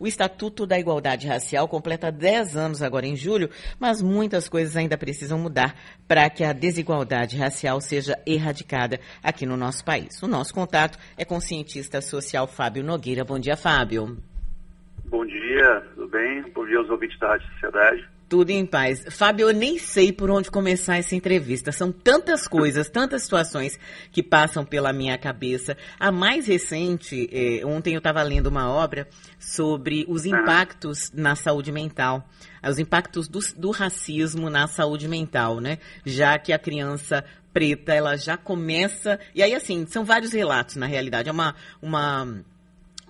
O Estatuto da Igualdade Racial completa 10 anos agora em julho, mas muitas coisas ainda precisam mudar para que a desigualdade racial seja erradicada aqui no nosso país. O nosso contato é com o cientista social Fábio Nogueira. Bom dia, Fábio. Bom dia, tudo bem? Bom dia aos ouvintes da Rádio Sociedade. Tudo em paz. Fábio, eu nem sei por onde começar essa entrevista. São tantas coisas, tantas situações que passam pela minha cabeça. A mais recente, eh, ontem eu estava lendo uma obra sobre os impactos na saúde mental, os impactos do, do racismo na saúde mental, né? Já que a criança preta, ela já começa. E aí, assim, são vários relatos, na realidade. É uma. uma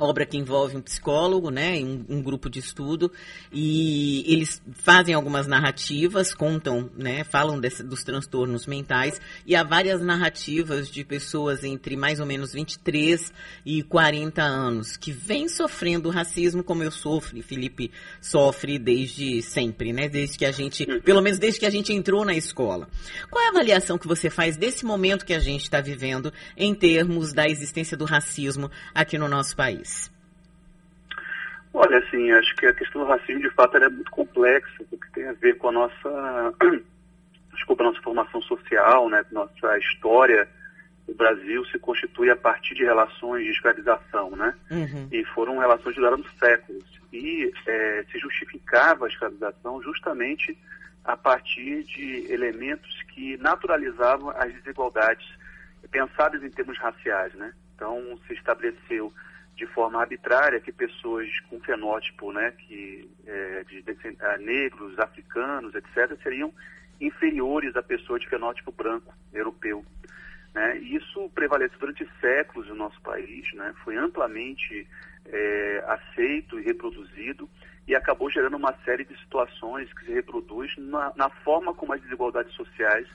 obra que envolve um psicólogo, né, um, um, grupo de estudo, e eles fazem algumas narrativas, contam, né, falam desse, dos transtornos mentais, e há várias narrativas de pessoas entre mais ou menos 23 e 40 anos que vêm sofrendo racismo como eu sofro, Felipe sofre desde sempre, né, desde que a gente, pelo menos desde que a gente entrou na escola. Qual é a avaliação que você faz desse momento que a gente está vivendo em termos da existência do racismo aqui no nosso país? Olha, assim, acho que a questão do racismo, de fato, é muito complexa, porque tem a ver com a nossa, desculpa, a nossa formação social, né, nossa história. O Brasil se constitui a partir de relações de escravização, né? Uhum. E foram relações que duraram séculos. E é, se justificava a escravização justamente a partir de elementos que naturalizavam as desigualdades pensadas em termos raciais, né? Então, se estabeleceu de forma arbitrária que pessoas com fenótipo, né, que, é, de, de, ah, negros, africanos, etc., seriam inferiores a pessoas de fenótipo branco, europeu. Né? E isso prevaleceu durante séculos no nosso país, né? foi amplamente é, aceito e reproduzido e acabou gerando uma série de situações que se reproduz na, na forma como as desigualdades sociais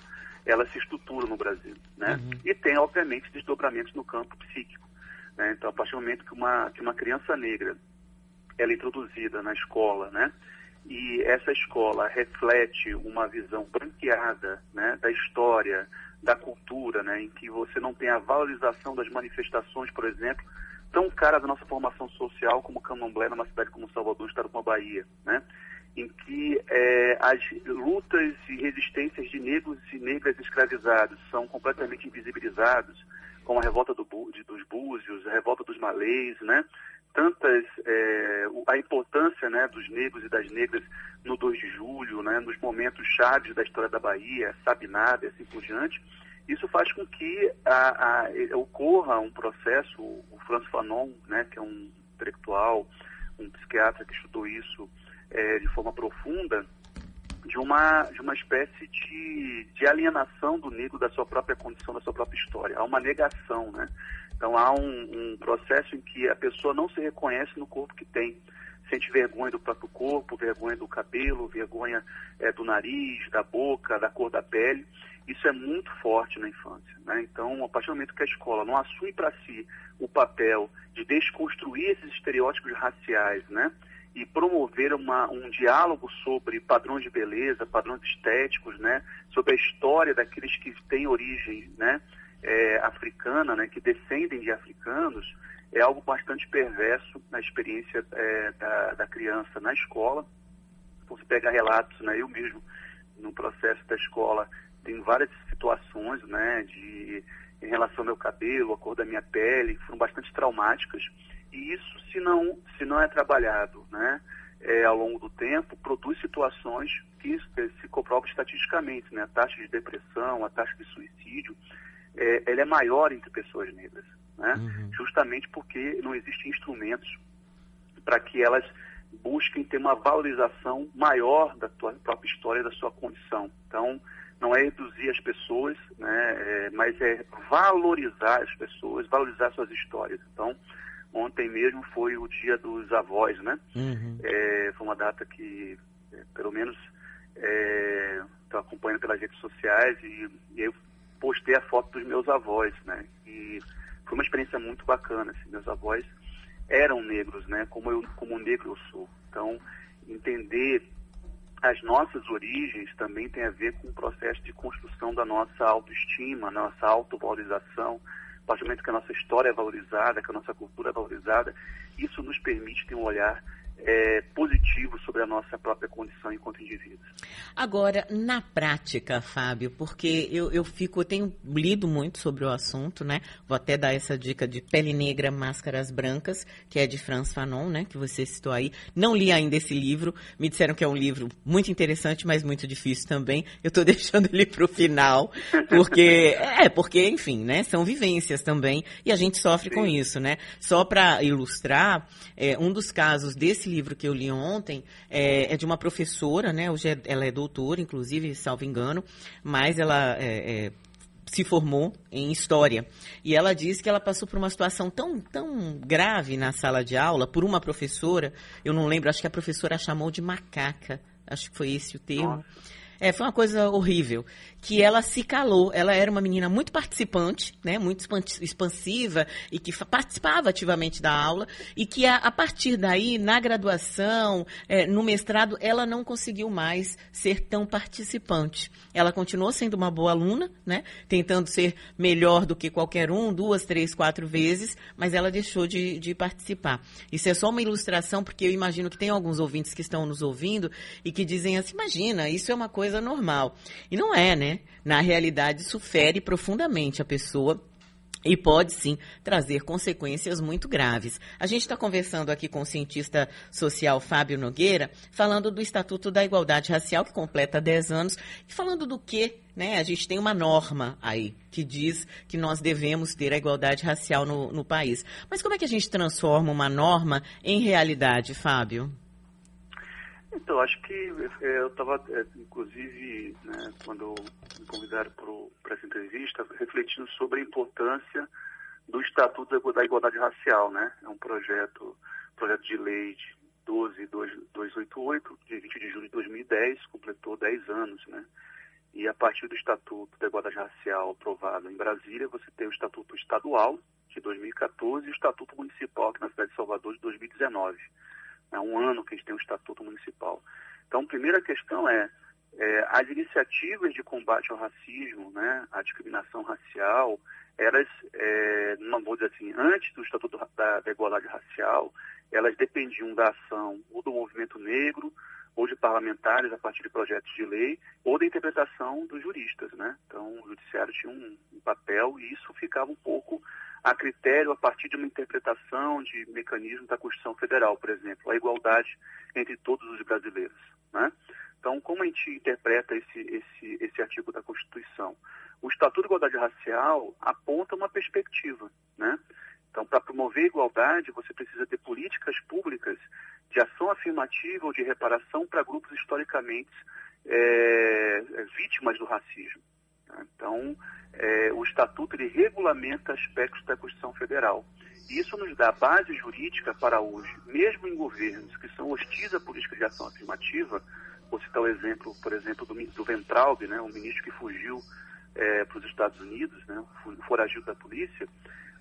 elas se estruturam no Brasil. Né? Uhum. E tem, obviamente, desdobramentos no campo psíquico. Né? Então, a partir do momento que uma, que uma criança negra ela é introduzida na escola, né? e essa escola reflete uma visão branqueada né, da história, da cultura, né, em que você não tem a valorização das manifestações, por exemplo, tão caras da nossa formação social como Candomblé numa cidade como Salvador, estado como a Bahia, né, em que é, as lutas e resistências de negros e negras escravizados são completamente invisibilizados, como a revolta do, dos búzios, a revolta dos malês, né? Tantas, é, a importância né, dos negros e das negras no 2 de julho, né, nos momentos chaves da história da Bahia, Sabinada e assim por diante, isso faz com que a, a, ocorra um processo, o Franz Fanon, né, que é um intelectual, um psiquiatra que estudou isso é, de forma profunda, de uma, de uma espécie de, de alienação do negro da sua própria condição, da sua própria história. Há uma negação, né? Então há um, um processo em que a pessoa não se reconhece no corpo que tem. Sente vergonha do próprio corpo, vergonha do cabelo, vergonha é, do nariz, da boca, da cor da pele. Isso é muito forte na infância. Né? Então, a partir do momento que a escola não assume para si o papel de desconstruir esses estereótipos raciais, né? E promover uma, um diálogo sobre padrões de beleza, padrões estéticos, né, sobre a história daqueles que têm origem né, é, africana, né, que descendem de africanos, é algo bastante perverso na experiência é, da, da, criança na escola. Você pega relatos, né, eu mesmo, no processo da escola, tem várias situações né, de, em relação ao meu cabelo, a cor da minha pele, que foram bastante traumáticas e isso, se não, se não é trabalhado né, é, ao longo do tempo, produz situações que se comprovam estatisticamente. Né? A taxa de depressão, a taxa de suicídio, é, ela é maior entre pessoas negras. Né? Uhum. Justamente porque não existem instrumentos para que elas busquem ter uma valorização maior da sua própria história, da sua condição. Então, não é reduzir as pessoas, né, é, mas é valorizar as pessoas, valorizar suas histórias. Então, Ontem mesmo foi o dia dos avós, né? Uhum. É, foi uma data que, é, pelo menos, estou é, acompanhando pelas redes sociais e, e, eu postei a foto dos meus avós, né? E foi uma experiência muito bacana. Assim, meus avós eram negros, né? Como eu, como negro eu sou. Então, entender as nossas origens também tem a ver com o processo de construção da nossa autoestima, nossa autovalorização, a partir do momento que a nossa história é valorizada, que a nossa cultura é valorizada, isso nos permite ter um olhar é, positivo sobre a nossa própria condição enquanto indivíduos. Agora, na prática, Fábio, porque eu, eu fico, eu tenho lido muito sobre o assunto, né? Vou até dar essa dica de Pele Negra, Máscaras Brancas, que é de Franz Fanon, né? Que você citou aí. Não li ainda esse livro, me disseram que é um livro muito interessante, mas muito difícil também. Eu estou deixando ele para o final, porque, é, porque, enfim, né? São vivências também, e a gente sofre Sim. com isso, né? Só para ilustrar, é, um dos casos desse livro que eu li ontem é, é de uma professora, né? Hoje é, ela é doutora, inclusive, salvo engano, mas ela é, é, se formou em história. E ela diz que ela passou por uma situação tão, tão grave na sala de aula por uma professora, eu não lembro, acho que a professora a chamou de macaca, acho que foi esse o termo. Nossa. É, foi uma coisa horrível que ela se calou. Ela era uma menina muito participante, né, muito expansiva e que participava ativamente da aula e que a, a partir daí, na graduação, é, no mestrado, ela não conseguiu mais ser tão participante. Ela continuou sendo uma boa aluna, né, tentando ser melhor do que qualquer um, duas, três, quatro vezes, mas ela deixou de, de participar. Isso é só uma ilustração, porque eu imagino que tem alguns ouvintes que estão nos ouvindo e que dizem assim, imagina, isso é uma coisa normal. E não é, né? Na realidade, isso fere profundamente a pessoa e pode sim trazer consequências muito graves. A gente está conversando aqui com o cientista social Fábio Nogueira, falando do Estatuto da Igualdade Racial, que completa 10 anos, e falando do que né, a gente tem uma norma aí que diz que nós devemos ter a igualdade racial no, no país. Mas como é que a gente transforma uma norma em realidade, Fábio? Então, acho que é, eu estava, é, inclusive, né, quando me convidaram para essa entrevista, refletindo sobre a importância do Estatuto da Igualdade Racial, né? É um projeto, projeto de lei de 12288, de 20 de julho de 2010, completou 10 anos, né? E a partir do Estatuto da Igualdade Racial aprovado em Brasília, você tem o Estatuto Estadual, de 2014, e o Estatuto Municipal, aqui na cidade de Salvador, de 2019 há um ano que a gente tem um estatuto municipal. Então, a primeira questão é, é as iniciativas de combate ao racismo, né, à discriminação racial, elas, é, não vou dizer assim, antes do Estatuto da, da Igualdade Racial, elas dependiam da ação ou do movimento negro, ou de parlamentares a partir de projetos de lei, ou da interpretação dos juristas, né? Então, o judiciário tinha um, um papel e isso ficava um pouco a critério a partir de uma interpretação de mecanismos da Constituição Federal, por exemplo, a igualdade entre todos os brasileiros. Né? Então, como a gente interpreta esse, esse, esse artigo da Constituição? O Estatuto de Igualdade Racial aponta uma perspectiva. Né? Então, para promover a igualdade, você precisa ter políticas públicas de ação afirmativa ou de reparação para grupos historicamente é, vítimas do racismo. Então, é, o Estatuto ele regulamenta aspectos da Constituição Federal. E isso nos dá base jurídica para hoje, mesmo em governos que são hostis à política de ação afirmativa, vou citar o exemplo, por exemplo, do, do Ventralb, né, um ministro que fugiu é, para os Estados Unidos, né, foragido da polícia,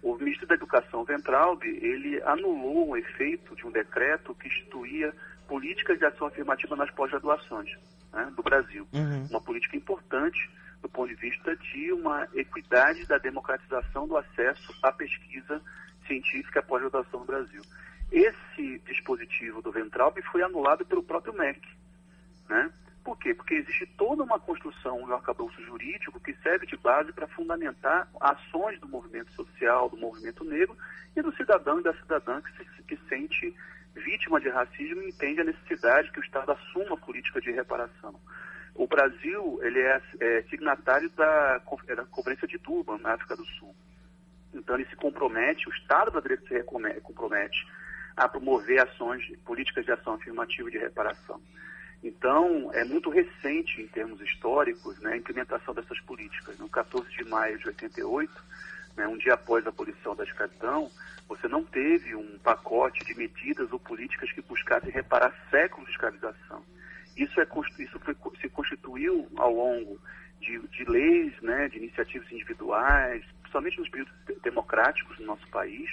o ministro da Educação, Ventralb, ele anulou o efeito de um decreto que instituía políticas de ação afirmativa nas pós-graduações né, do Brasil. Uhum. Uma política importante do ponto de vista de uma equidade da democratização do acesso à pesquisa científica votação no Brasil. Esse dispositivo do Ventralb foi anulado pelo próprio MEC. Né? Por quê? Porque existe toda uma construção, um arcabouço jurídico que serve de base para fundamentar ações do movimento social, do movimento negro e do cidadão e da cidadã que se que sente vítima de racismo e entende a necessidade que o Estado assuma a política de reparação. O Brasil ele é, é signatário da, da Conferência de Durban, na África do Sul. Então ele se compromete, o Estado brasileiro se compromete a promover ações, políticas de ação afirmativa e de reparação. Então, é muito recente em termos históricos né, a implementação dessas políticas. No 14 de maio de 88, né, um dia após a abolição da escravidão, você não teve um pacote de medidas ou políticas que buscassem reparar séculos de escravização. Isso, é, isso foi, se constituiu ao longo de, de leis, né, de iniciativas individuais, principalmente nos períodos democráticos do nosso país,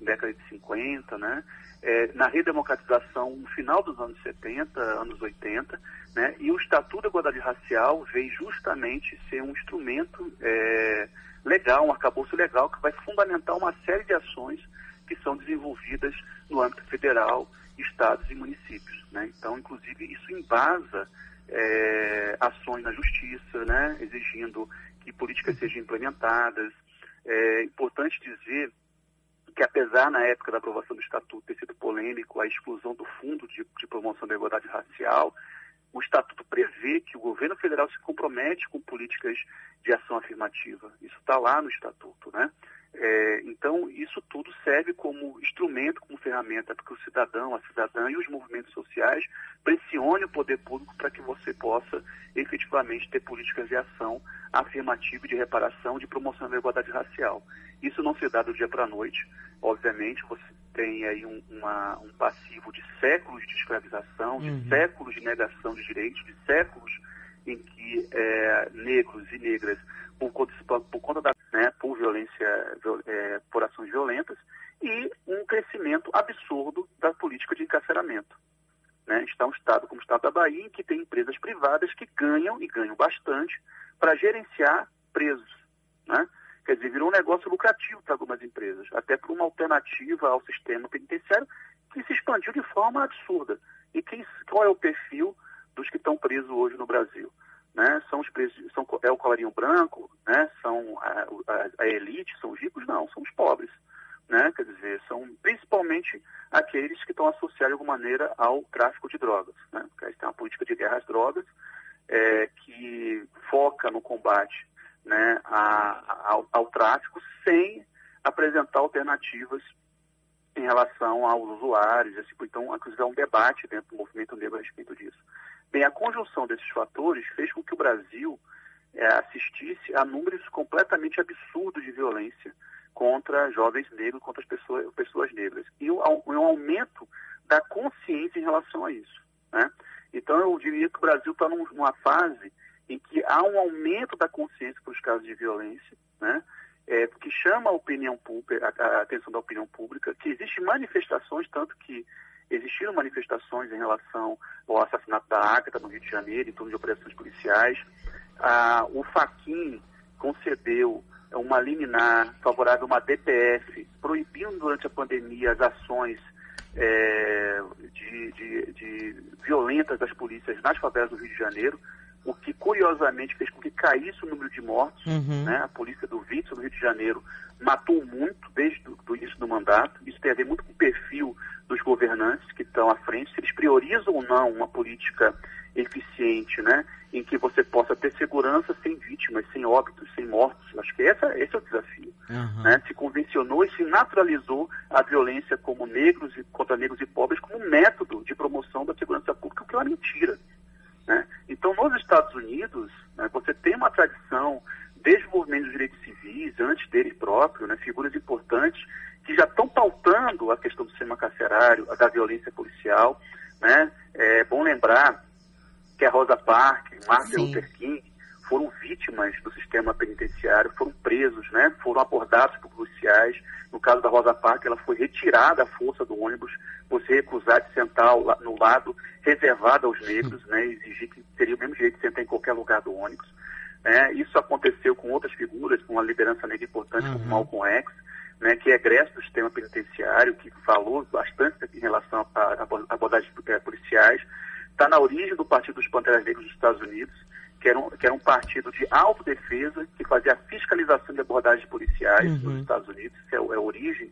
década de 50, né, é, na redemocratização no final dos anos 70, anos 80, né, e o Estatuto da Igualdade Racial veio justamente ser um instrumento é, legal, um arcabouço legal que vai fundamentar uma série de ações que são desenvolvidas no âmbito federal estados e municípios. Né? Então, inclusive, isso embasa é, ações na justiça, né? exigindo que políticas sejam implementadas. É importante dizer que apesar na época da aprovação do Estatuto ter sido polêmico a exclusão do Fundo de, de Promoção da Igualdade Racial, o Estatuto prevê que o governo federal se compromete com políticas de ação afirmativa. Isso está lá no Estatuto, né? É, então, isso tudo serve como instrumento, como ferramenta para que o cidadão, a cidadã e os movimentos sociais pressionem o poder público para que você possa efetivamente ter políticas de ação afirmativa, de reparação, de promoção da igualdade racial. Isso não se dá do dia para a noite. Obviamente, você tem aí um, uma, um passivo de séculos de escravização, de uhum. séculos de negação de direitos, de séculos em que é, negros e negras, por por conta da, né, por violência, é, por ações violentas, e um crescimento absurdo da política de encarceramento. Né? Está um estado como o estado da Bahia, em que tem empresas privadas que ganham, e ganham bastante, para gerenciar presos. Né? Quer dizer, virou um negócio lucrativo para algumas empresas, até por uma alternativa ao sistema penitenciário que se expandiu de forma absurda. E quem, qual é o perfil dos que estão presos hoje no Brasil? Né? São os presos, são, é o colarinho branco, né? são a, a, a elite, são os ricos? Não, são os pobres. Né? Quer dizer, são principalmente aqueles que estão associados de alguma maneira ao tráfico de drogas. Né? Porque tem uma política de guerra às drogas é, que foca no combate né, a, ao, ao tráfico sem apresentar alternativas em relação aos usuários. Assim, então, inclusive, há um debate dentro do movimento negro a respeito disso. Bem, a conjunção desses fatores fez com que o Brasil é, assistisse a números completamente absurdos de violência contra jovens negros, contra as pessoas, pessoas negras. E um, um aumento da consciência em relação a isso. Né? Então, eu diria que o Brasil está numa fase em que há um aumento da consciência para os casos de violência, né? É, que chama a opinião pública, a, a, atenção da opinião pública, que existem manifestações, tanto que existiram manifestações em relação ao assassinato da Ágata no Rio de Janeiro, em torno de operações policiais. Ah, o Faquin concedeu uma liminar favorável a uma DPF, proibindo durante a pandemia as ações é, de, de, de violentas das polícias nas favelas do Rio de Janeiro o que curiosamente fez com que caísse o número de mortos. Uhum. Né? A polícia do Vítor, no Rio de Janeiro, matou muito desde o início do mandato. Isso tem a ver muito com o perfil dos governantes que estão à frente, se eles priorizam ou não uma política eficiente, né? em que você possa ter segurança sem vítimas, sem óbitos, sem mortos. Acho que essa, esse é o desafio. Uhum. Né? Se convencionou e se naturalizou a violência como negros e contra negros e pobres como método de promoção da segurança pública, o que é uma mentira. Né? Então, nos Estados Unidos, né, você tem uma tradição desde o movimento dos direitos civis, antes dele próprio, né, figuras importantes que já estão pautando a questão do sistema carcerário, da violência policial. Né? É bom lembrar que a Rosa Parks, Martin Sim. Luther King foram vítimas do sistema penitenciário, foram presos, né? foram abordados por policiais. No caso da Rosa Parks, ela foi retirada à força do ônibus por se recusar de sentar no lado reservado aos negros, né, exigir que teria o mesmo jeito de sentar em qualquer lugar do ônibus. É, isso aconteceu com outras figuras, com uma liderança negra importante uhum. como Malcolm X, né, que é egresso do sistema penitenciário, que falou bastante em relação a, abordagens é, policiais. Está na origem do Partido dos Panteras Negras dos Estados Unidos, que era, um, que era um partido de autodefesa, que fazia a fiscalização de abordagens policiais uhum. nos Estados Unidos, que é, é a origem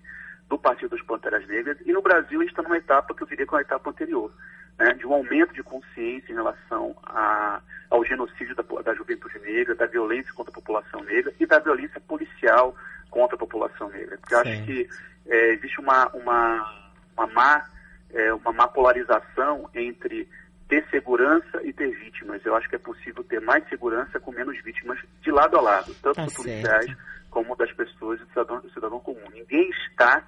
do Partido das Panteras Negras, e no Brasil a gente está numa etapa que eu diria que é uma etapa anterior, né, de um aumento de consciência em relação a, ao genocídio da, da juventude negra, da violência contra a população negra e da violência policial contra a população negra. Porque eu acho que é, existe uma, uma, uma, má, é, uma má polarização entre ter segurança e ter vítimas. Eu acho que é possível ter mais segurança com menos vítimas de lado a lado, tanto tá dos policiais como das pessoas e do cidadão, do cidadão comum. Ninguém está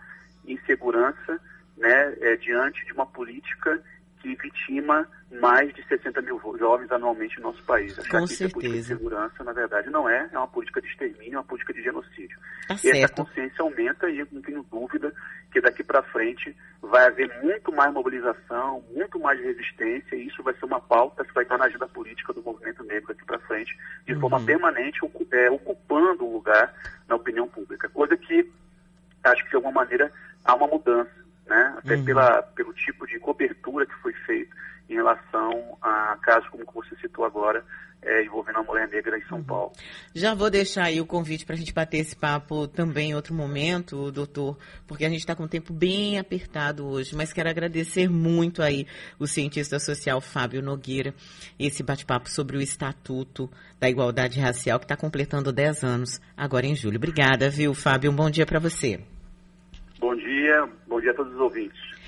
em segurança né, é, diante de uma política que vitima mais de 60 mil jovens anualmente no nosso país. Achar Com que certeza. política de segurança, na verdade, não é. É uma política de extermínio, é uma política de genocídio. Tá e certo. essa consciência aumenta e eu não tenho dúvida que daqui para frente vai haver muito mais mobilização, muito mais resistência e isso vai ser uma pauta que vai estar na agenda política do movimento negro daqui para frente, de uhum. forma permanente, é, ocupando um lugar na opinião pública. Coisa que acho que de alguma maneira há uma mudança né? Até uhum. pela, pelo tipo de cobertura relação a casos como que você citou agora, é, envolvendo a mulher negra em São uhum. Paulo. Já vou deixar aí o convite para a gente bater esse papo também em outro momento, doutor, porque a gente está com o tempo bem apertado hoje, mas quero agradecer muito aí o cientista social Fábio Nogueira, esse bate-papo sobre o Estatuto da Igualdade Racial, que está completando 10 anos agora em julho. Obrigada, viu, Fábio? Um bom dia para você. Bom dia, bom dia a todos os ouvintes.